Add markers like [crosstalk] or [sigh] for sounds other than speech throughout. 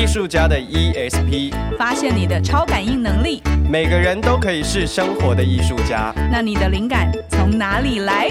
艺术家的 ESP，发现你的超感应能力。每个人都可以是生活的艺术家。那你的灵感从哪里来？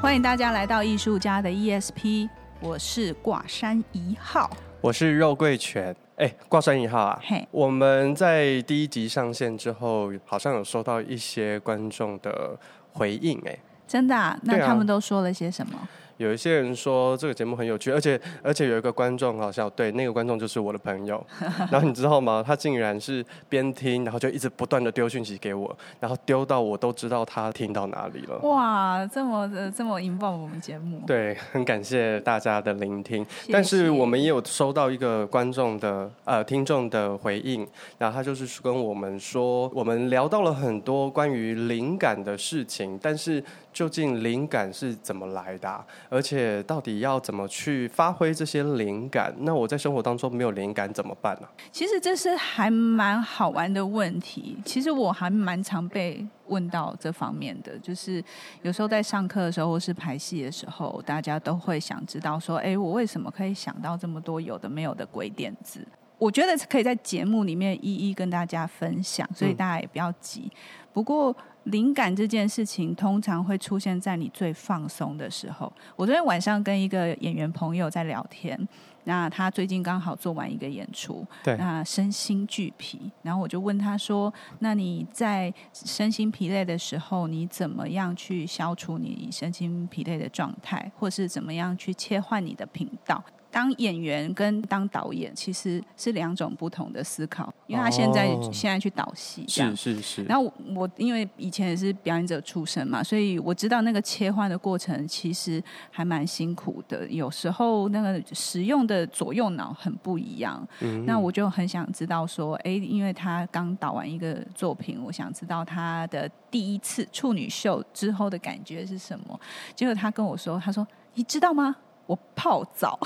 欢迎大家来到艺术家的 ESP，我是挂山一号，我是肉桂犬。哎，挂山一号啊！Hey. 我们在第一集上线之后，好像有收到一些观众的回应，哎，真的啊？那他们都说了些什么？有一些人说这个节目很有趣，而且而且有一个观众好像对，那个观众就是我的朋友，[laughs] 然后你知道吗？他竟然是边听，然后就一直不断的丢讯息给我，然后丢到我都知道他听到哪里了。哇，这么呃这么引爆我们节目。对，很感谢大家的聆听。谢谢。但是我们也有收到一个观众的呃听众的回应，然后他就是跟我们说，我们聊到了很多关于灵感的事情，但是。究竟灵感是怎么来的啊？而且到底要怎么去发挥这些灵感？那我在生活当中没有灵感怎么办呢？其实这是还蛮好玩的问题。其实我还蛮常被问到这方面的，就是有时候在上课的时候或是排戏的时候，大家都会想知道说：哎，我为什么可以想到这么多有的没有的鬼点子？我觉得可以在节目里面一一跟大家分享，所以大家也不要急。嗯。不过。灵感这件事情通常会出现在你最放松的时候。我昨天晚上跟一个演员朋友在聊天，那他最近刚好做完一个演出，对，那身心俱疲。然后我就问他说：“那你在身心疲累的时候，你怎么样去消除你身心疲累的状态，或是怎么样去切换你的频道？”当演员跟当导演其实是两种不同的思考，因为他现在、哦、现在去导戏，是是是。然后我，我因为以前也是表演者出身嘛，所以我知道那个切换的过程其实还蛮辛苦的。有时候那个使用的左右脑很不一样。嗯。那我就很想知道说，哎，因为他刚导完一个作品，我想知道他的第一次处女秀之后的感觉是什么。结果他跟我说，他说：“你知道吗？”我泡澡，[laughs]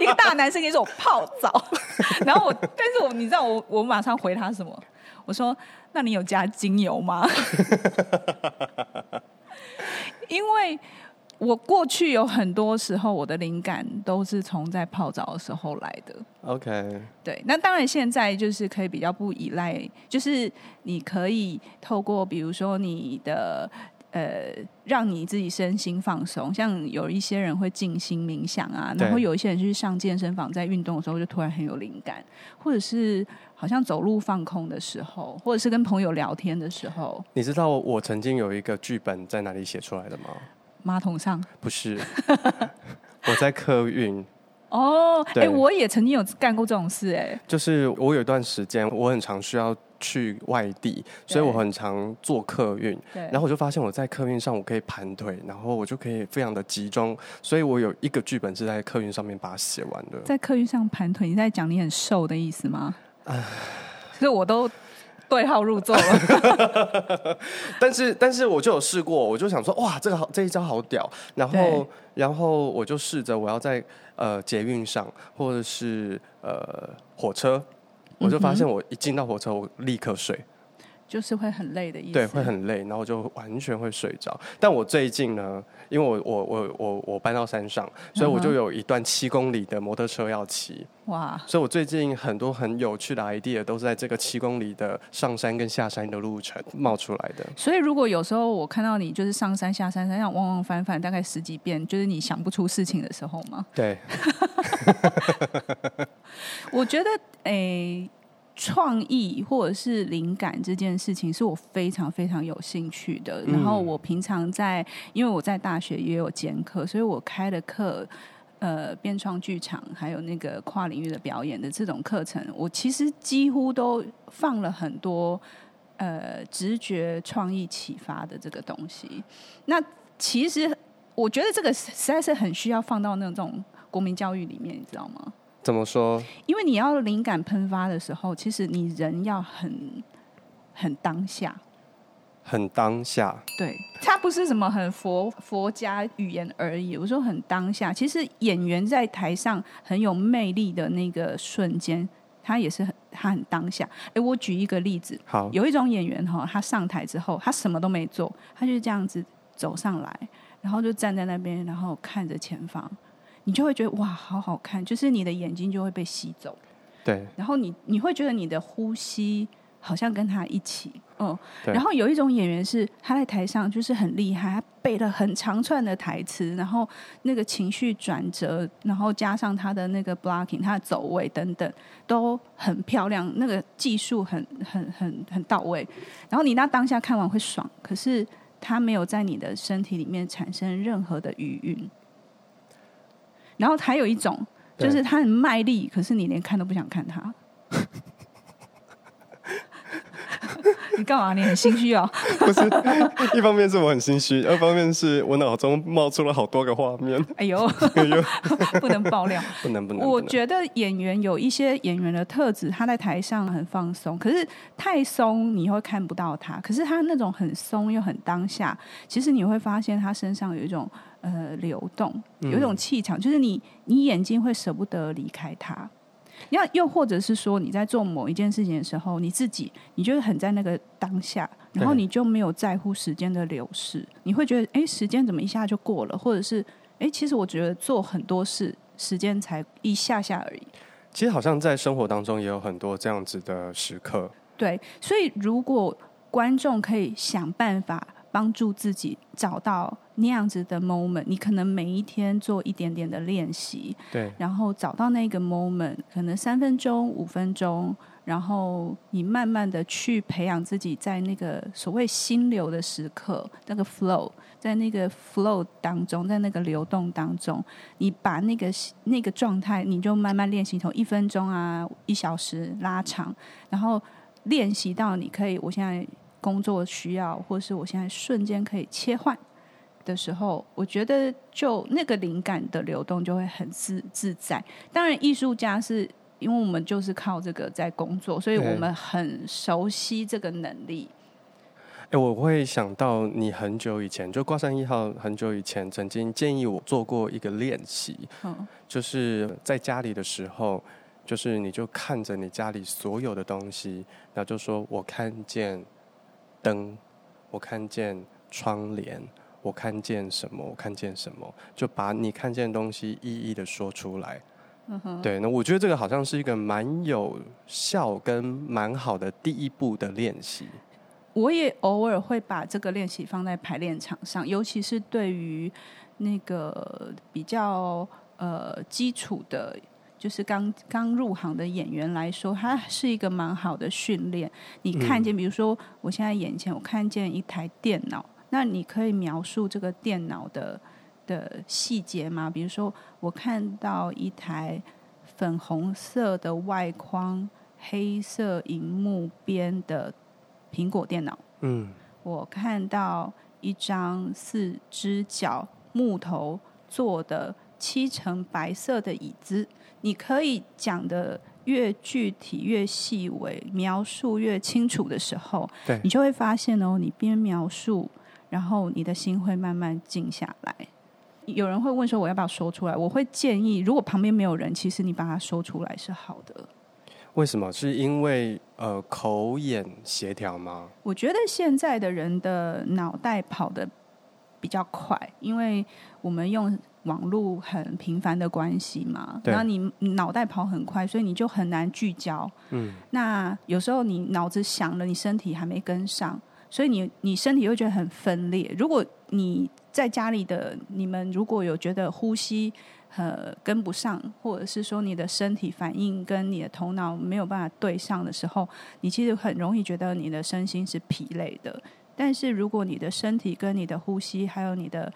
一个大男生跟你说我泡澡，然后我，但是我，你知道我，我马上回他什么？我说，那你有加精油吗？[laughs] 因为我过去有很多时候，我的灵感都是从在泡澡的时候来的。OK，对，那当然现在就是可以比较不依赖，就是你可以透过比如说你的。呃，让你自己身心放松，像有一些人会静心冥想啊，然后有一些人去上健身房，在运动的时候就突然很有灵感，或者是好像走路放空的时候，或者是跟朋友聊天的时候。你知道我曾经有一个剧本在哪里写出来的吗？马桶上？不是，[laughs] 我在客运。哦，哎，我也曾经有干过这种事，哎，就是我有一段时间，我很常需要。去外地，所以我很常坐客运，然后我就发现我在客运上我可以盘腿，然后我就可以非常的集中，所以我有一个剧本是在客运上面把它写完的。在客运上盘腿，你在讲你很瘦的意思吗？其实我都对号入座了。[laughs] 但是，但是我就有试过，我就想说，哇，这个好，这一招好屌。然后，然后我就试着我要在呃捷运上，或者是呃火车。我就发现，我一进到火车，我立刻睡，就是会很累的意思。对，会很累，然后就完全会睡着。但我最近呢，因为我我我我我搬到山上，所以我就有一段七公里的摩托车要骑。哇！所以我最近很多很有趣的 idea 都是在这个七公里的上山跟下山的路程冒出来的。所以如果有时候我看到你就是上山下山，山上往往返返大概十几遍，就是你想不出事情的时候吗？对。[laughs] 我觉得，诶、欸，创意或者是灵感这件事情是我非常非常有兴趣的。然后我平常在，因为我在大学也有兼课，所以我开的课，呃，编创剧场还有那个跨领域的表演的这种课程，我其实几乎都放了很多呃直觉创意启发的这个东西。那其实我觉得这个实在是很需要放到那种国民教育里面，你知道吗？怎么说？因为你要灵感喷发的时候，其实你人要很很当下，很当下。对，它不是什么很佛佛家语言而已。我说很当下，其实演员在台上很有魅力的那个瞬间，他也是很他很当下。哎，我举一个例子，好，有一种演员哈，他上台之后，他什么都没做，他就是这样子走上来，然后就站在那边，然后看着前方，你就会觉得哇，好好看，就是你的眼睛就会被吸走，对，然后你你会觉得你的呼吸。好像跟他一起，嗯，对然后有一种演员是他在台上就是很厉害，他背了很长串的台词，然后那个情绪转折，然后加上他的那个 blocking，他的走位等等都很漂亮，那个技术很很很很到位。然后你那当下看完会爽，可是他没有在你的身体里面产生任何的余韵。然后还有一种就是他很卖力，可是你连看都不想看他。[laughs] 你干嘛？你很心虚哦？不是，一方面是我很心虚，二方面是我脑中冒出了好多个画面。哎呦，哎呦，[laughs] 不能爆料，不能不能。我觉得演员有一些演员的特质，他在台上很放松，可是太松你会看不到他。可是他那种很松又很当下，其实你会发现他身上有一种呃流动，有一种气场，嗯、就是你你眼睛会舍不得离开他。要又或者是说你在做某一件事情的时候，你自己你就是很在那个当下，然后你就没有在乎时间的流逝，你会觉得哎，时间怎么一下就过了？或者是哎，其实我觉得做很多事时间才一下下而已。其实好像在生活当中也有很多这样子的时刻。对，所以如果观众可以想办法。帮助自己找到那样子的 moment，你可能每一天做一点点的练习，对，然后找到那个 moment，可能三分钟、五分钟，然后你慢慢的去培养自己在那个所谓心流的时刻，那个 flow，在那个 flow 当中，在那个流动当中，你把那个那个状态，你就慢慢练习，从一分钟啊、一小时拉长，然后练习到你可以，我现在。工作需要，或是我现在瞬间可以切换的时候，我觉得就那个灵感的流动就会很自自在。当然，艺术家是因为我们就是靠这个在工作，所以我们很熟悉这个能力。哎、欸，我会想到你很久以前，就挂上一号很久以前，曾经建议我做过一个练习，嗯，就是在家里的时候，就是你就看着你家里所有的东西，然后就说我看见。灯，我看见窗帘，我看见什么？我看见什么？就把你看见的东西一一的说出来。嗯哼，对，那我觉得这个好像是一个蛮有效跟蛮好的第一步的练习。我也偶尔会把这个练习放在排练场上，尤其是对于那个比较呃基础的。就是刚刚入行的演员来说，它是一个蛮好的训练。你看见，比如说，我现在眼前我看见一台电脑，那你可以描述这个电脑的的细节吗？比如说，我看到一台粉红色的外框、黑色荧幕边的苹果电脑。嗯，我看到一张四只脚木头做的漆成白色的椅子。你可以讲的越具体、越细微，描述越清楚的时候，对你就会发现哦，你边描述，然后你的心会慢慢静下来。有人会问说：“我要不要说出来？”我会建议，如果旁边没有人，其实你把它说出来是好的。为什么？是因为呃口眼协调吗？我觉得现在的人的脑袋跑得比较快，因为我们用。网络很频繁的关系嘛，然后你脑袋跑很快，所以你就很难聚焦。嗯，那有时候你脑子想了，你身体还没跟上，所以你你身体会觉得很分裂。如果你在家里的你们如果有觉得呼吸呃跟不上，或者是说你的身体反应跟你的头脑没有办法对上的时候，你其实很容易觉得你的身心是疲累的。但是如果你的身体跟你的呼吸还有你的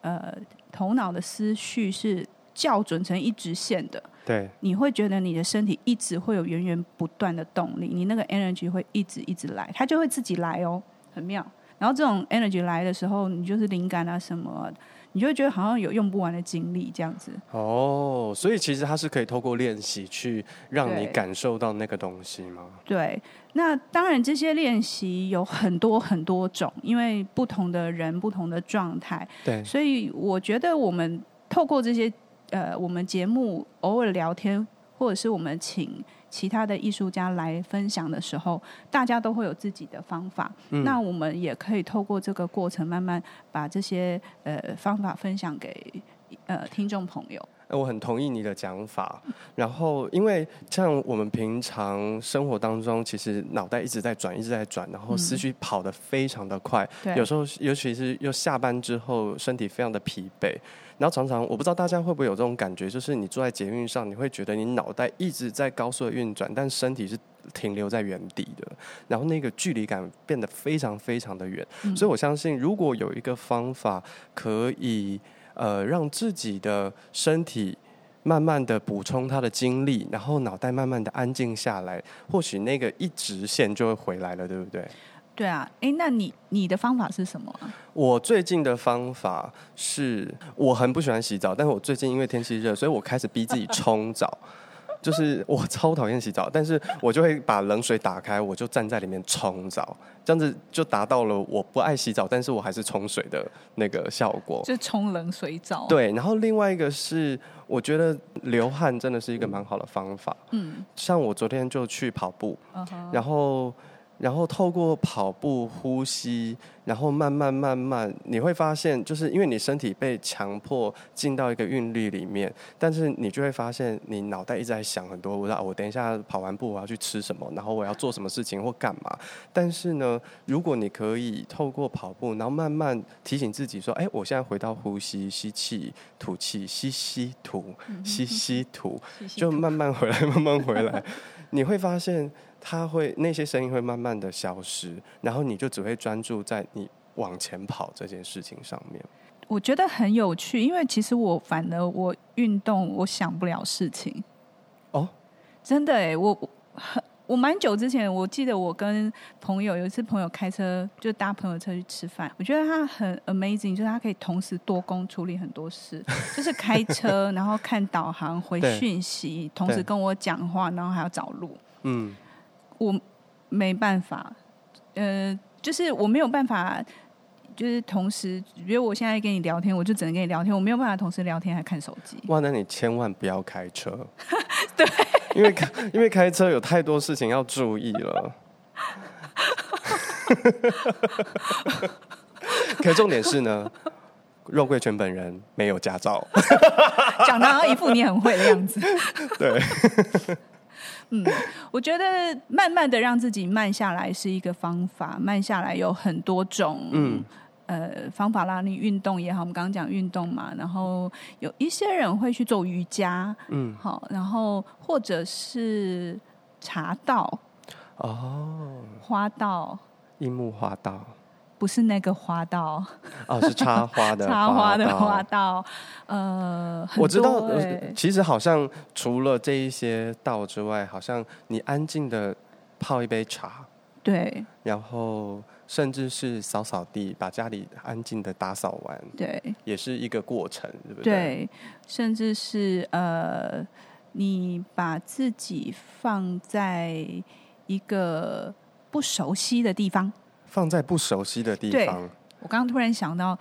呃，头脑的思绪是校准成一直线的，对，你会觉得你的身体一直会有源源不断的动力，你那个 energy 会一直一直来，它就会自己来哦，很妙。然后这种 energy 来的时候，你就是灵感啊什么。你就会觉得好像有用不完的精力这样子。哦，所以其实它是可以透过练习去让你感受到那个东西吗？对，那当然这些练习有很多很多种，因为不同的人不同的状态，对，所以我觉得我们透过这些呃，我们节目偶尔聊天或者是我们请其他的艺术家来分享的时候，大家都会有自己的方法。嗯、那我们也可以透过这个过程，慢慢把这些呃方法分享给呃听众朋友。我很同意你的讲法，然后因为像我们平常生活当中，其实脑袋一直在转，一直在转，然后思绪跑得非常的快，嗯、有时候尤其是又下班之后，身体非常的疲惫，然后常常我不知道大家会不会有这种感觉，就是你坐在捷运上，你会觉得你脑袋一直在高速的运转，但身体是停留在原地的，然后那个距离感变得非常非常的远，嗯、所以我相信如果有一个方法可以。呃，让自己的身体慢慢的补充他的精力，然后脑袋慢慢的安静下来，或许那个一直线就会回来了，对不对？对啊，哎，那你你的方法是什么啊？我最近的方法是，我很不喜欢洗澡，但是我最近因为天气热，所以我开始逼自己冲澡。就是我超讨厌洗澡，但是我就会把冷水打开，我就站在里面冲澡，这样子就达到了我不爱洗澡，但是我还是冲水的那个效果。就冲冷水澡。对，然后另外一个是，我觉得流汗真的是一个蛮好的方法。嗯，像我昨天就去跑步，然后。然后透过跑步呼吸，然后慢慢慢慢，你会发现，就是因为你身体被强迫进到一个韵律里面，但是你就会发现，你脑袋一直在想很多，我我等一下跑完步我要去吃什么，然后我要做什么事情或干嘛。但是呢，如果你可以透过跑步，然后慢慢提醒自己说，哎，我现在回到呼吸，吸气，吐气，吸吸吐，吸吸吐，就慢慢回来，慢慢回来，你会发现。它会那些声音会慢慢的消失，然后你就只会专注在你往前跑这件事情上面。我觉得很有趣，因为其实我反而我运动我想不了事情。哦，真的哎，我很我蛮久之前，我记得我跟朋友有一次朋友开车就搭朋友车去吃饭，我觉得他很 amazing，就是他可以同时多工处理很多事，[laughs] 就是开车，然后看导航回讯息，同时跟我讲话，然后还要找路。嗯。我没办法，呃，就是我没有办法，就是同时，比如我现在跟你聊天，我就只能跟你聊天，我没有办法同时聊天还看手机。哇，那你千万不要开车，[laughs] 对，因为开因为开车有太多事情要注意了。可重点是呢，肉桂犬本人没有驾照，讲的一副你很会的样子。对。[laughs] 嗯，我觉得慢慢的让自己慢下来是一个方法。慢下来有很多种，嗯，呃，方法啦。你运动也好，我们刚刚讲运动嘛，然后有一些人会去做瑜伽，嗯，好，然后或者是茶道，哦，花道，樱木花道。不是那个花道。哦，是插花的 [laughs] 插花的花道。呃，我知道，其实好像除了这一些道之外，好像你安静的泡一杯茶，对，然后甚至是扫扫地，把家里安静的打扫完，对，也是一个过程，对不对？对，甚至是呃，你把自己放在一个不熟悉的地方。放在不熟悉的地方。我刚刚突然想到，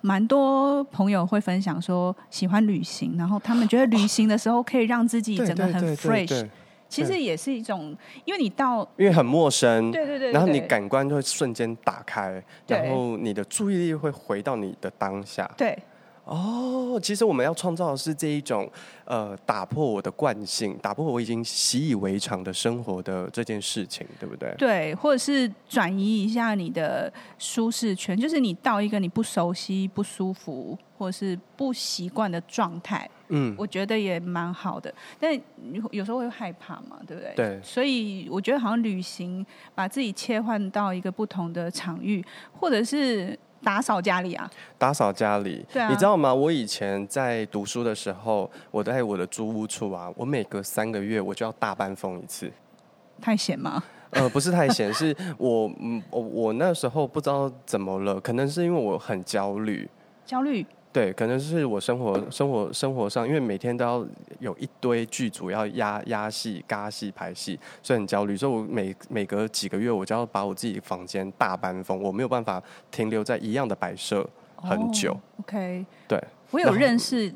蛮多朋友会分享说喜欢旅行，然后他们觉得旅行的时候可以让自己整个很 fresh。其实也是一种，因为你到因为很陌生，对对对，然后你感官就会瞬间打开，然后你的注意力会回到你的当下。对。哦，其实我们要创造的是这一种，呃，打破我的惯性，打破我已经习以为常的生活的这件事情，对不对？对，或者是转移一下你的舒适圈，就是你到一个你不熟悉、不舒服或者是不习惯的状态，嗯，我觉得也蛮好的。但有时候会害怕嘛，对不对？对。所以我觉得好像旅行，把自己切换到一个不同的场域，或者是。打扫家里啊！打扫家里，对啊，你知道吗？我以前在读书的时候，我在我的租屋处啊，我每隔三个月我就要大班风一次。太闲吗？呃，不是太闲，[laughs] 是我嗯，我我那时候不知道怎么了，可能是因为我很焦虑。焦虑。对，可能是我生活、生活、生活上，因为每天都要有一堆剧组要压压戏、嘎戏、排戏，所以很焦虑。所以我每每隔几个月，我就要把我自己房间大搬风，我没有办法停留在一样的摆设很久。Oh, OK，对，我有认识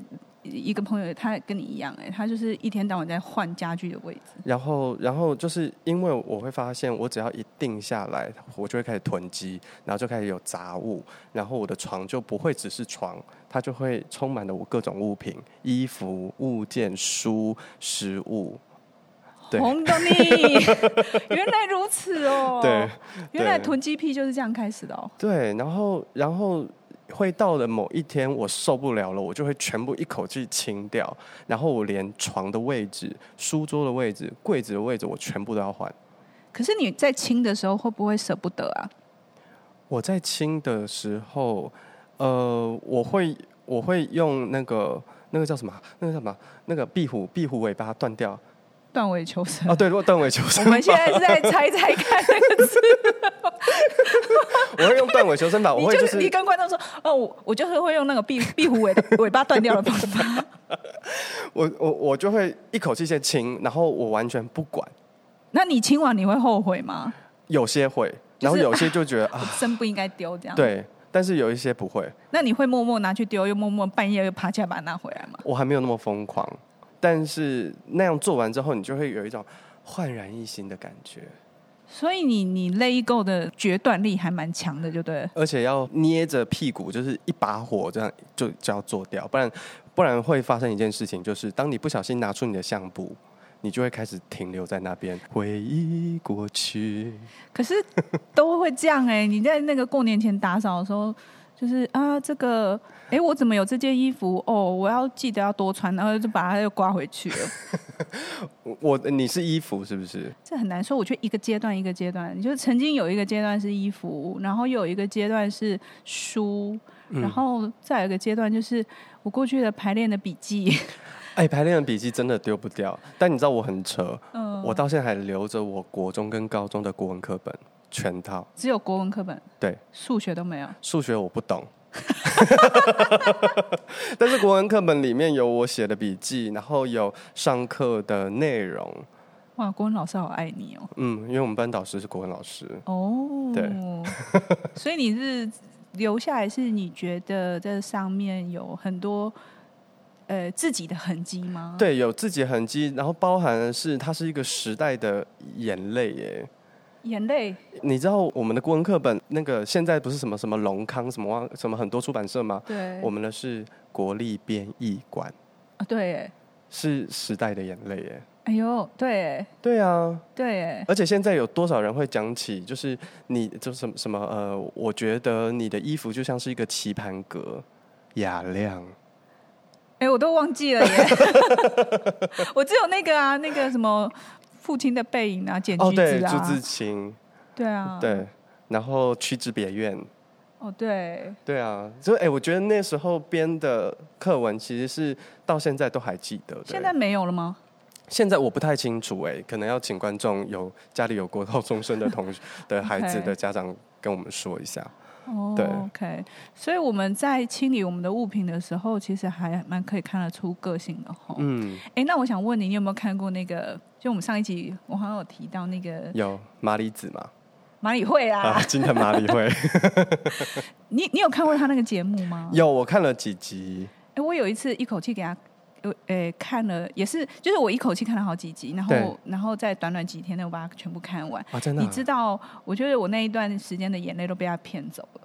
一个朋友，他跟你一样，哎，他就是一天到晚在换家具的位置。然后，然后就是因为我会发现，我只要一定下来，我就会开始囤积，然后就开始有杂物，然后我的床就不会只是床，它就会充满了我各种物品、衣服、物件、书、食物。红豆你，[laughs] 原来如此哦。对，原来囤积癖就是这样开始的哦。对，然后，然后。会到了某一天，我受不了了，我就会全部一口气清掉，然后我连床的位置、书桌的位置、柜子的位置，我全部都要换。可是你在清的时候会不会舍不得啊？我在清的时候，呃，我会我会用那个那个叫什么？那个叫什么？那个壁虎壁虎尾巴断掉。断尾求生啊！对，如果断尾求生，我们现在是在猜猜看那个字。[laughs] 我会用断尾求生法，我会就是你跟观众说，哦，我我就是会用那个壁壁虎尾 [laughs] 尾巴断掉的方法。我我我就会一口气先清，然后我完全不管。那你清完你会后悔吗？有些会，然后有些就觉得 [laughs] 啊，真不应该丢这样。对，但是有一些不会。那你会默默拿去丢，又默默半夜又爬起来把它拿回来吗？我还没有那么疯狂。但是那样做完之后，你就会有一种焕然一新的感觉。所以你你 let go 的决断力还蛮强的，就对。而且要捏着屁股，就是一把火这样就就要做掉，不然不然会发生一件事情，就是当你不小心拿出你的相簿，你就会开始停留在那边回忆过去。可是都会这样哎、欸，你在那个过年前打扫的时候。就是啊，这个，哎，我怎么有这件衣服？哦，我要记得要多穿，然后就把它又刮回去了。[laughs] 我，你是衣服是不是？这很难说。我觉得一个阶段一个阶段，就是曾经有一个阶段是衣服，然后又有一个阶段是书，嗯、然后再有一个阶段就是我过去的排练的笔记。[laughs] 哎，排练的笔记真的丢不掉，但你知道我很扯，嗯，我到现在还留着我国中跟高中的国文课本。全套只有国文课本，对，数学都没有。数学我不懂，[laughs] [laughs] 但是国文课本里面有我写的笔记，然后有上课的内容。哇，国文老师好爱你哦。嗯，因为我们班导师是国文老师。哦，对，[laughs] 所以你是留下来，是你觉得这上面有很多呃自己的痕迹吗？对，有自己的痕迹，然后包含的是它是一个时代的眼泪耶。眼泪，你知道我们的国文课本那个现在不是什么什么龙康什么什么很多出版社吗？对，我们的是国立编译馆啊，对，是时代的眼泪耶。哎呦，对，对啊，对，而且现在有多少人会讲起，就是你就什么什么呃，我觉得你的衣服就像是一个棋盘格，雅亮。哎，我都忘记了耶，[laughs] 我只有那个啊，那个什么。父亲的背影啊，剪橘子啊，朱自清，对啊，对，然后屈之别院，哦，对，对啊，所以哎，我觉得那时候编的课文其实是到现在都还记得的。现在没有了吗？现在我不太清楚，哎，可能要请观众有家里有国高中生的同学 [laughs] 的孩子的家长跟我们说一下。哦，对，OK，所以我们在清理我们的物品的时候，其实还蛮可以看得出个性的哈。嗯，哎，那我想问你，你有没有看过那个？就我们上一集，我好像有提到那个有马里子嘛，马里会啊，啊，金藤马里会。[laughs] 你你有看过他那个节目吗？有，我看了几集。哎，我有一次一口气给他，呃，看了，也是，就是我一口气看了好几集，然后，然后在短短几天内我把它全部看完。啊，真的？你知道，我觉得我那一段时间的眼泪都被他骗走了。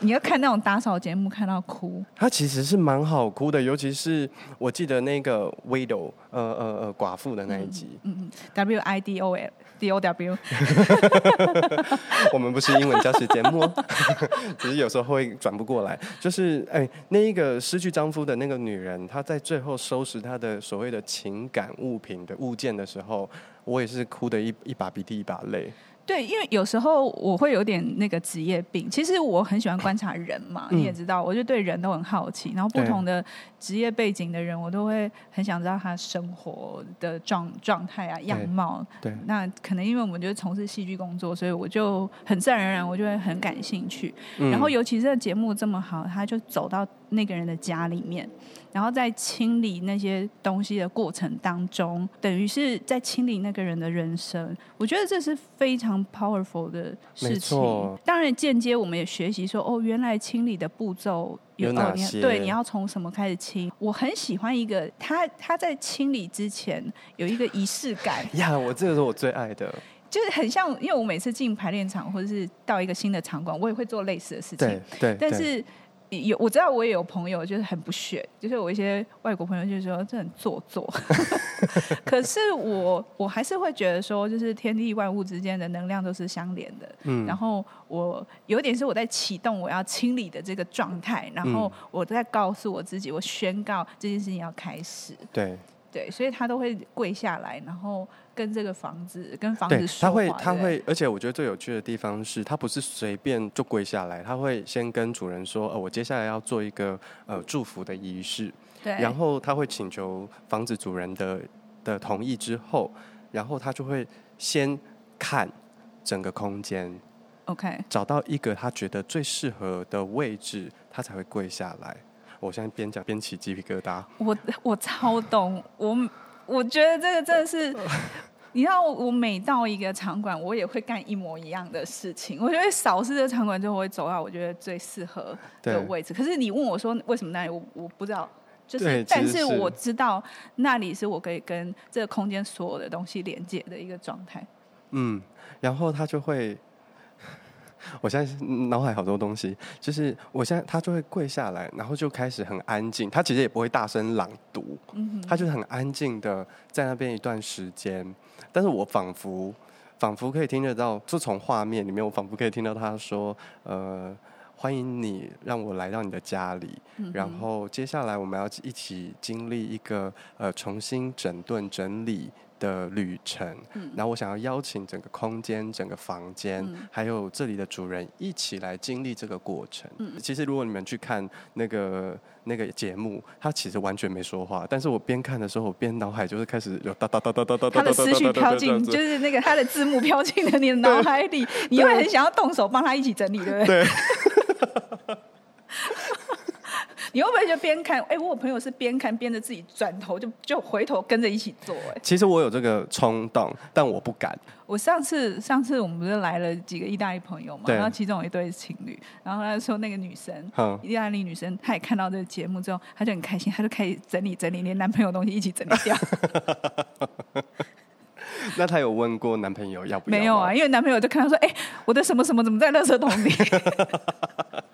你要看那种打扫节目，看到哭。他其实是蛮好哭的，尤其是我记得那个 widow，呃呃呃，寡妇的那一集。嗯嗯，W I D O L D O W。我们不是英文教学节目，只是有时候会转不过来。就是哎，那一个失去丈夫的那个女人，她在最后收拾她的所谓的情感物品的物件的时候，我也是哭的一一把鼻涕一把泪。对，因为有时候我会有点那个职业病。其实我很喜欢观察人嘛，嗯、你也知道，我就对人都很好奇。然后不同的职业背景的人，我都会很想知道他生活的状状态啊、样貌。对，那可能因为我们就是从事戏剧工作，所以我就很自然而然，我就会很感兴趣。嗯、然后尤其是这个节目这么好，他就走到那个人的家里面，然后在清理那些东西的过程当中，等于是在清理那个人的人生。我觉得这是非常 powerful 的事情。当然，间接我们也学习说，哦，原来清理的步骤有哪些？对，你要从什么开始清？我很喜欢一个他他在清理之前有一个仪式感 [laughs] 呀，我这个是我最爱的，就是很像，因为我每次进排练场或者是到一个新的场馆，我也会做类似的事情。对对，但是。有我知道，我也有朋友就是很不屑，就是我一些外国朋友就说这很做作。[laughs] 可是我我还是会觉得说，就是天地万物之间的能量都是相连的。嗯。然后我有点是我在启动我要清理的这个状态，然后我在告诉我自己，我宣告这件事情要开始。对。对，所以他都会跪下来，然后跟这个房子跟房子说话。他会，他会，而且我觉得最有趣的地方是他不是随便就跪下来，他会先跟主人说：“呃，我接下来要做一个呃祝福的仪式。”对。然后他会请求房子主人的的同意之后，然后他就会先看整个空间，OK，找到一个他觉得最适合的位置，他才会跪下来。我现在边讲边起鸡皮疙瘩。我我超懂，我我觉得这个真的是，你知道，我每到一个场馆，我也会干一模一样的事情。我觉得扫视这个场馆之后，我会走到我觉得最适合的位置。可是你问我说为什么那里，我我不知道。就是，但是我知道那里是我可以跟这个空间所有的东西连接的一个状态。嗯，然后他就会。我现在脑海好多东西，就是我现在他就会跪下来，然后就开始很安静。他其实也不会大声朗读，他就是很安静的在那边一段时间。但是我仿佛仿佛可以听得到，就从画面里面，我仿佛可以听到他说：“呃，欢迎你，让我来到你的家里。然后接下来我们要一起经历一个呃重新整顿整理。”的旅程，然后我想要邀请整个空间、整个房间，还有这里的主人一起来经历这个过程。其实如果你们去看那个那个节目，他其实完全没说话，但是我边看的时候，我边脑海就是开始有哒哒哒哒哒哒，他的思绪飘进，就是那个他的字幕飘进了你的脑海里，你会很想要动手帮他一起整理，对不对？对。你会不会就边看？哎、欸，我有朋友是边看边着自己转头就就回头跟着一起做。哎，其实我有这个冲动，但我不敢。我上次上次我们不是来了几个意大利朋友嘛？然后其中有一对情侣，然后他说那个女生，意大利女生，她也看到这个节目之后，她就很开心，她就开始整理整理，连男朋友东西一起整理掉。[laughs] 那她有问过男朋友要不要？没有啊，因为男朋友就看到说，哎、欸，我的什么什么怎么在垃圾桶里？[laughs]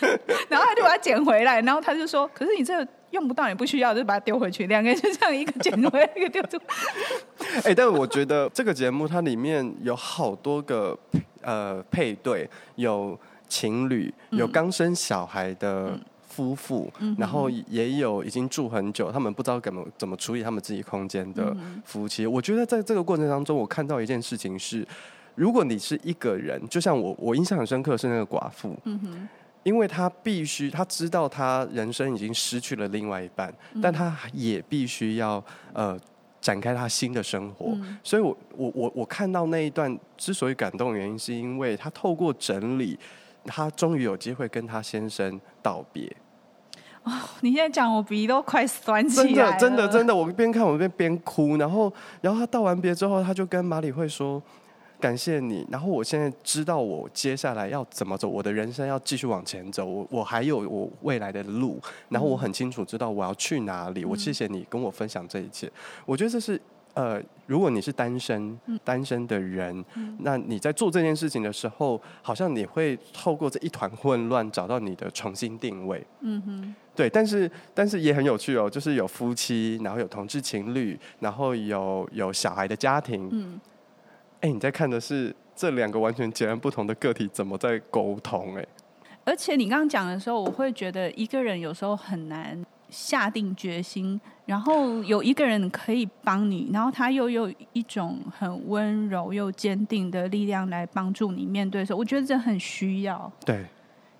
[laughs] 然后他就把它捡回来，然后他就说：“可是你这个用不到，也不需要，就把它丢回去。”两个人就这样一个捡回来，一个丢出。[laughs] 哎、欸，但我觉得这个节目它里面有好多个呃配对，有情侣，有刚生小孩的夫妇，嗯、然后也有已经住很久，他们不知道怎么怎么处理他们自己空间的夫妻。我觉得在这个过程当中，我看到一件事情是：如果你是一个人，就像我，我印象很深刻是那个寡妇。嗯哼。因为他必须，他知道他人生已经失去了另外一半，嗯、但他也必须要呃展开他新的生活。嗯、所以我我我我看到那一段之所以感动的原因，是因为他透过整理，他终于有机会跟他先生道别。哦，你现在讲我鼻都快酸起来了。真的真的真的，我边看我边边哭，然后然后他道完别之后，他就跟马里会说。感谢你，然后我现在知道我接下来要怎么走，我的人生要继续往前走，我我还有我未来的路，然后我很清楚知道我要去哪里。嗯、我谢谢你跟我分享这一切，我觉得这是呃，如果你是单身单身的人，嗯、那你在做这件事情的时候，好像你会透过这一团混乱找到你的重新定位。嗯哼，对，但是但是也很有趣哦，就是有夫妻，然后有同志情侣，然后有有小孩的家庭。嗯。哎，你在看的是这两个完全截然不同的个体怎么在沟通？哎，而且你刚刚讲的时候，我会觉得一个人有时候很难下定决心，然后有一个人可以帮你，然后他又有一种很温柔又坚定的力量来帮助你面对的时候，我觉得这很需要。对，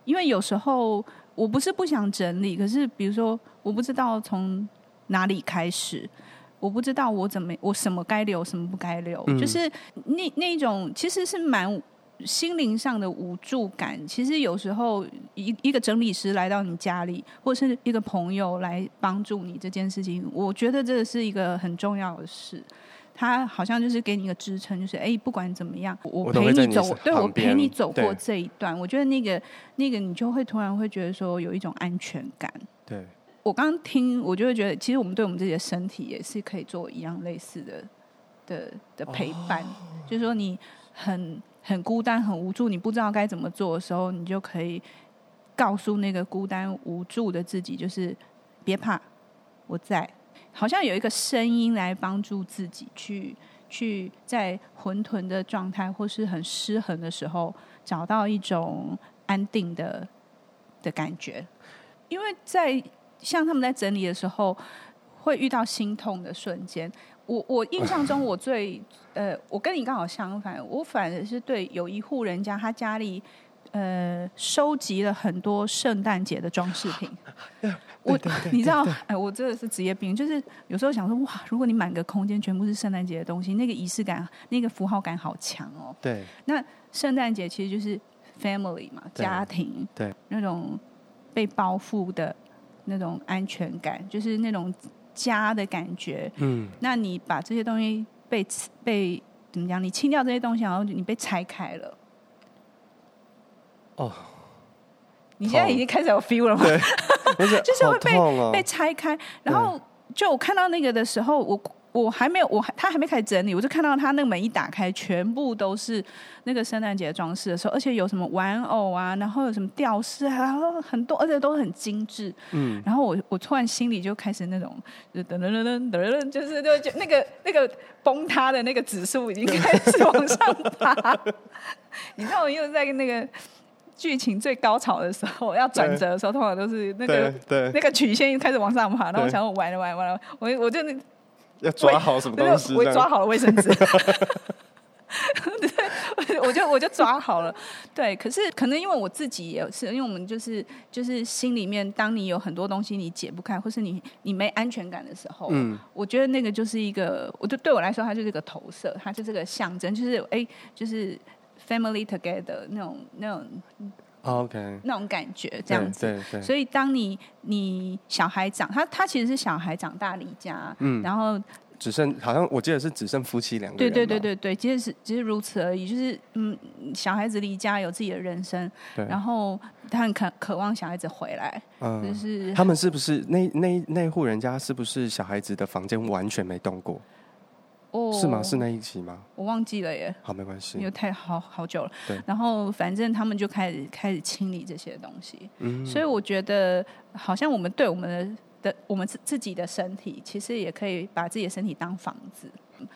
因为有时候我不是不想整理，可是比如说我不知道从哪里开始。我不知道我怎么，我什么该留，什么不该留，嗯、就是那那一种其实是蛮心灵上的无助感，其实有时候一一个整理师来到你家里，或是一个朋友来帮助你这件事情，我觉得这是一个很重要的事。他好像就是给你一个支撑，就是哎，不管怎么样，我陪你走，对，我陪你走过这一段。我觉得那个那个，你就会突然会觉得说有一种安全感。对，我刚刚听，我就会觉得，其实我们对我们自己的身体也是可以做一样类似的的的陪伴，哦、就是说你很很孤单、很无助，你不知道该怎么做的时候，你就可以告诉那个孤单无助的自己，就是别怕，我在。好像有一个声音来帮助自己去去在混沌的状态或是很失衡的时候，找到一种安定的的感觉。因为在像他们在整理的时候，会遇到心痛的瞬间。我我印象中，我最呃，我跟你刚好相反，我反而是对有一户人家，他家里。呃，收集了很多圣诞节的装饰品。[laughs] 我 [laughs] 你知道，哎，我真的是职业病，就是有时候想说，哇，如果你满个空间全部是圣诞节的东西，那个仪式感、那个符号感好强哦。对。那圣诞节其实就是 family 嘛，家庭。对。那种被包覆的那种安全感，就是那种家的感觉。嗯。那你把这些东西被被怎么讲？你清掉这些东西，然后你被拆开了。哦，你现在已经开始有 feel 了吗？[laughs] 就是会被、哦、被拆开，然后就我看到那个的时候，我我还没有，我他还没开始整理，我就看到他那个门一打开，全部都是那个圣诞节装饰的时候，而且有什么玩偶啊，然后有什么吊饰，然后很多，而且都很精致。嗯，然后我我突然心里就开始那种噔噔噔噔噔噔，就是就就那个那个崩塌的那个指数已经开始往上爬。[laughs] 你知道我又在那个。剧情最高潮的时候，要转折的时候，通常都是那个那个曲线开始往上爬。然后我想，我完了完了完了，我我就那要抓好什么东西，我抓好了卫生纸。[laughs] 对，我就我就抓好了。对，可是可能因为我自己也是，因为我们就是就是心里面，当你有很多东西你解不开，或是你你没安全感的时候，嗯，我觉得那个就是一个，我就对我来说，它就是一个投射，它就是个象征，就是哎，就是。Family together 那种那种，OK，那种感觉这样子对。所以当你你小孩长，他他其实是小孩长大离家，嗯，然后只剩好像我记得是只剩夫妻两个人。对对对对对，其实是只是如此而已。就是嗯，小孩子离家有自己的人生，对，然后他很渴渴望小孩子回来，嗯，就是他们是不是那那那户人家是不是小孩子的房间完全没动过？哦，是吗？是那一集吗？我忘记了耶。好，没关系，因为太好好久了。对。然后反正他们就开始开始清理这些东西。嗯。所以我觉得，好像我们对我们的的我们自自己的身体，其实也可以把自己的身体当房子。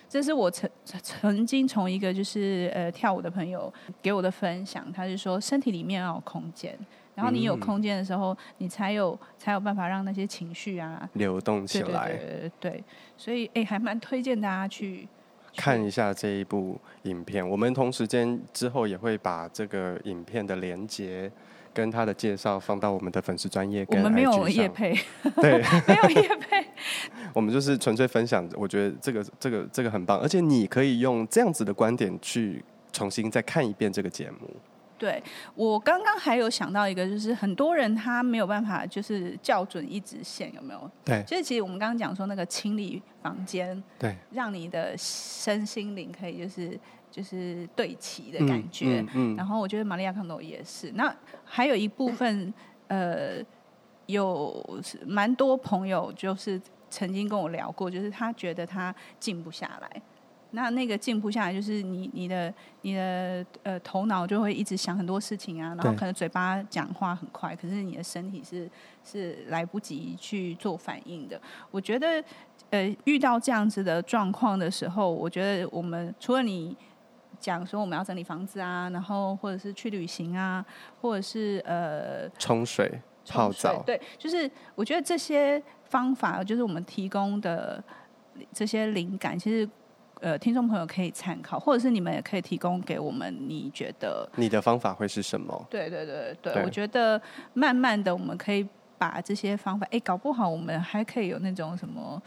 这是我曾曾经从一个就是呃跳舞的朋友给我的分享，他是说身体里面要有空间。然后你有空间的时候，嗯、你才有才有办法让那些情绪啊流动起来。对对对，对，对，所以哎，还蛮推荐大家去看一下这一部影片。我们同时间之后也会把这个影片的连接跟他的介绍放到我们的粉丝专业。我们 [laughs] 没有叶配，对，没有叶配。我们就是纯粹分享，我觉得这个这个这个很棒，而且你可以用这样子的观点去重新再看一遍这个节目。对，我刚刚还有想到一个，就是很多人他没有办法就是校准一直线，有没有？对，就是其实我们刚刚讲说那个清理房间，对，让你的身心灵可以就是就是对齐的感觉。嗯，嗯，嗯，然后我觉得玛利亚康多也是。那还有一部分，呃，有蛮多朋友就是曾经跟我聊过，就是他觉得他静不下来。那那个进步下来，就是你你的你的呃头脑就会一直想很多事情啊，然后可能嘴巴讲话很快，可是你的身体是是来不及去做反应的。我觉得呃遇到这样子的状况的时候，我觉得我们除了你讲说我们要整理房子啊，然后或者是去旅行啊，或者是呃冲水泡澡，对，就是我觉得这些方法就是我们提供的这些灵感，其实。呃，听众朋友可以参考，或者是你们也可以提供给我们。你觉得你的方法会是什么？对对对对，对我觉得慢慢的我们可以把这些方法，哎，搞不好我们还可以有那种什么，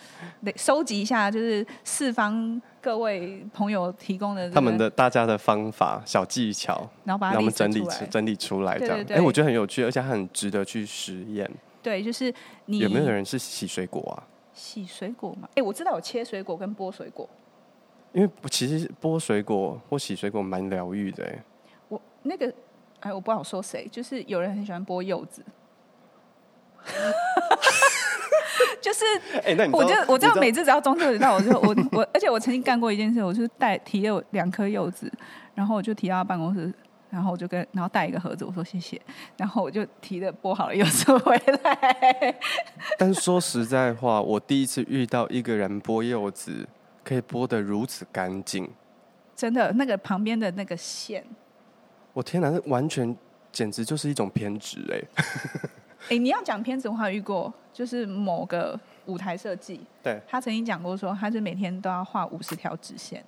得收集一下，就是四方各位朋友提供的、这个、他们的大家的方法、小技巧，然后把它整理出整理出来，这样，哎，我觉得很有趣，而且很值得去实验。对，就是你有没有人是洗水果啊？洗水果嘛？哎，我知道有切水果跟剥水果，因为其实剥水果或洗水果蛮疗愈的。哎，我那个。哎，我不好说谁，就是有人很喜欢剥柚子，[laughs] 就是，哎，那我就我知道每次只要中秋节到，我就我我，而且我曾经干过一件事，我就是带提了两颗柚子，然后我就提到办公室，然后我就跟然后带一个盒子，我说谢谢，然后我就提着剥好了柚子回来。但是说实在话，我第一次遇到一个人剥柚子可以剥得如此干净，真的，那个旁边的那个线。我天哪，那完全简直就是一种偏执哎！[laughs] 哎，你要讲偏执，我还遇过，就是某个舞台设计，对，他曾经讲过说，他是每天都要画五十条直线，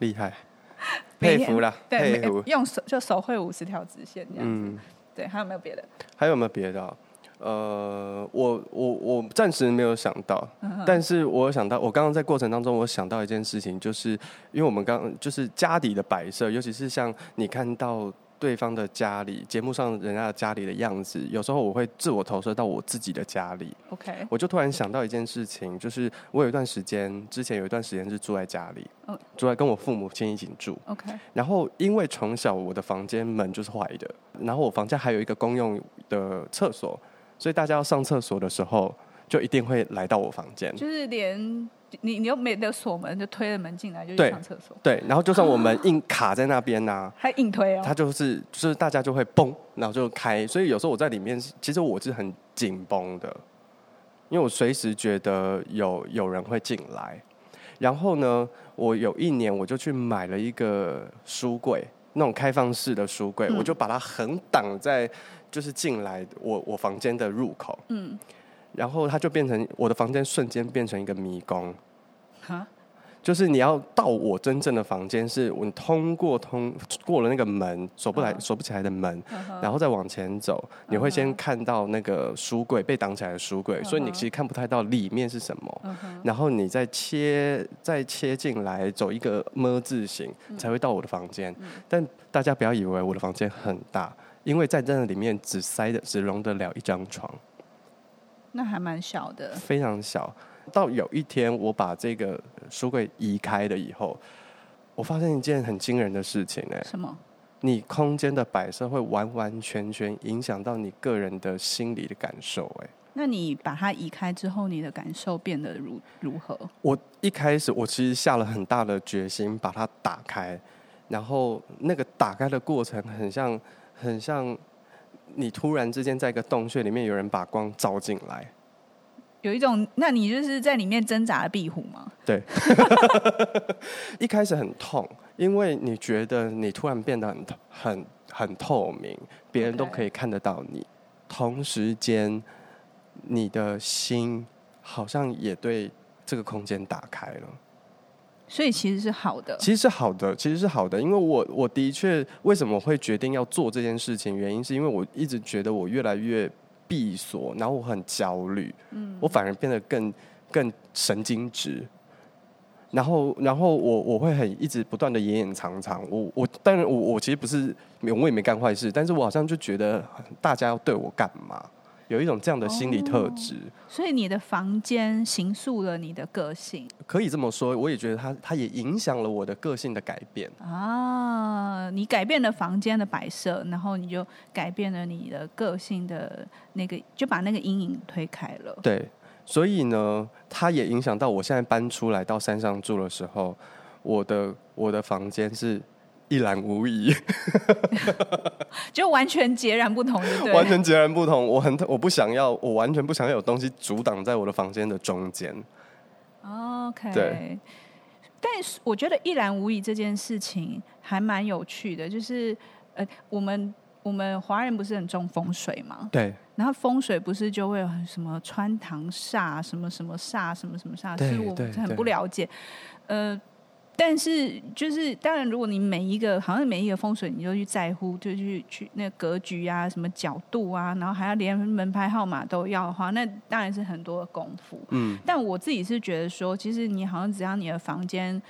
厉害，[laughs] 佩服了，对，用手就手绘五十条直线这样子，嗯，对，还有没有别的？还有没有别的？呃，我我我暂时没有想到，但是我有想到，我刚刚在过程当中，我想到一件事情，就是因为我们刚刚就是家里的摆设，尤其是像你看到对方的家里，节目上人家的家里的样子，有时候我会自我投射到我自己的家里。OK，我就突然想到一件事情，就是我有一段时间之前有一段时间是住在家里，oh. 住在跟我父母亲一起住。OK，然后因为从小我的房间门就是坏的，然后我房间还有一个公用的厕所。所以大家要上厕所的时候，就一定会来到我房间。就是连你你又没得锁门，就推了门进来就去上厕所。对，[laughs] 然后就算我们硬卡在那边呢、啊，还硬推哦。他就是就是大家就会崩，然后就开。所以有时候我在里面，其实我是很紧绷的，因为我随时觉得有有人会进来。然后呢，我有一年我就去买了一个书柜，那种开放式的书柜，嗯、我就把它横挡在。就是进来我我房间的入口，嗯，然后它就变成我的房间瞬间变成一个迷宫，哈，就是你要到我真正的房间，是我通过通过了那个门锁不来锁不起来的门，然后再往前走，你会先看到那个书柜被挡起来的书柜，所以你其实看不太到里面是什么，然后你再切再切进来，走一个么字形才会到我的房间，但大家不要以为我的房间很大。因为在这里面只塞的只容得了一张床，那还蛮小的，非常小。到有一天我把这个书柜移开了以后，我发现一件很惊人的事情哎，什么？你空间的摆设会完完全全影响到你个人的心理的感受哎。那你把它移开之后，你的感受变得如如何？我一开始我其实下了很大的决心把它打开，然后那个打开的过程很像。很像你突然之间在一个洞穴里面，有人把光照进来，有一种，那你就是在里面挣扎的壁虎吗？对，[laughs] 一开始很痛，因为你觉得你突然变得很很很透明，别人都可以看得到你.同时间你的心好像也对这个空间打开了。所以其实是好的，其实是好的，其实是好的，因为我我的确为什么会决定要做这件事情，原因是因为我一直觉得我越来越闭锁，然后我很焦虑，嗯，我反而变得更更神经质，然后然后我我会很一直不断的掩掩藏藏，我我当然我我其实不是我也没干坏事，但是我好像就觉得大家要对我干嘛？有一种这样的心理特质，哦，所以你的房间形塑了你的个性，可以这么说。我也觉得它，它也影响了我的个性的改变啊。你改变了房间的摆设，然后你就改变了你的个性的那个，就把那个阴影推开了。对，所以呢，它也影响到我现在搬出来到山上住的时候，我的我的房间是。一览无遗，[laughs] 就完全截然不同，对，完全截然不同。我很我不想要，我完全不想要有东西阻挡在我的房间的中间。OK，对。但是我觉得一览无遗这件事情还蛮有趣的，就是呃，我们我们华人不是很重风水嘛？对。然后风水不是就会有什么穿堂煞，什么什么煞，什么什么煞，是我很不了解。呃。但是就是当然，如果你每一个好像每一个风水，你都去在乎，就去去那个格局啊，什么角度啊，然后还要连门牌号码都要的话，那当然是很多的功夫。嗯，但我自己是觉得说，其实你好像只要你的房间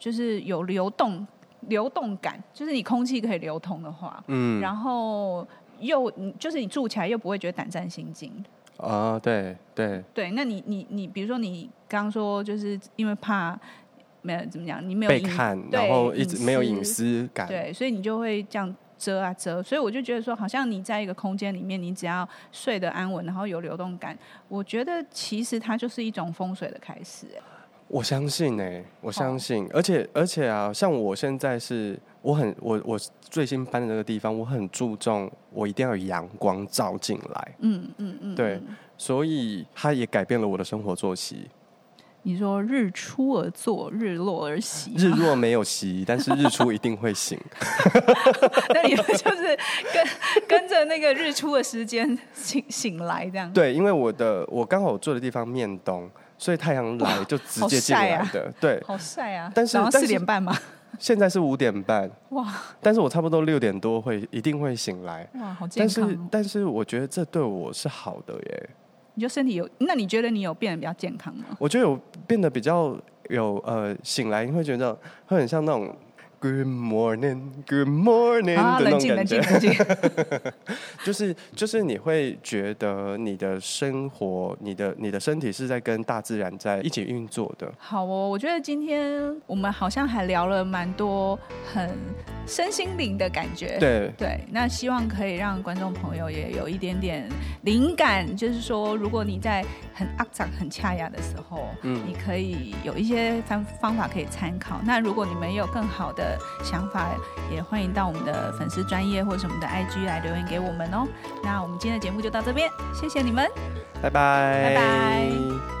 就是有流动流动感，就是你空气可以流通的话，嗯，然后又就是你住起来又不会觉得胆战心惊。啊，对对对，那你你你，比如说你刚刚说，就是因为怕没有怎么讲，你没有被看，然后一直没有隐私感，对，所以你就会这样遮啊遮，所以我就觉得说，好像你在一个空间里面，你只要睡得安稳，然后有流动感，我觉得其实它就是一种风水的开始。我相信哎，我相信，而且而且啊，像我现在是，我很我我最新搬的那个地方，我很注重，我一定要有阳光照进来。嗯嗯嗯，对，所以它也改变了我的生活作息。你说日出而作，日落而息。日落没有息，但是日出一定会醒。[laughs] 那你们就是跟跟着那个日出的时间醒醒来这样？对，因为我的我刚好住的地方面东。所以太阳来就直接进来的，啊、对，好晒啊！但是四点半吗？[laughs] 现在是五点半。哇！[laughs] 但是我差不多六点多会一定会醒来。哇，好健康、哦！但是但是我觉得这对我是好的耶。你就身体有？那你觉得你有变得比较健康吗？我觉得有变得比较有呃，醒来你会觉得会很像那种。Good morning, Good morning 的那种感觉，[laughs] 就是就是你会觉得你的生活、你的你的身体是在跟大自然在一起运作的。好哦，我觉得今天我们好像还聊了蛮多很身心灵的感觉。对对，那希望可以让观众朋友也有一点点灵感，就是说，如果你在很肮脏、很恰亚的时候，嗯，你可以有一些方方法可以参考。那如果你们有更好的想法，也欢迎到我们的粉丝专业或者我们的 IG 来留言给我们哦。那我们今天的节目就到这边，谢谢你们，拜拜，拜拜。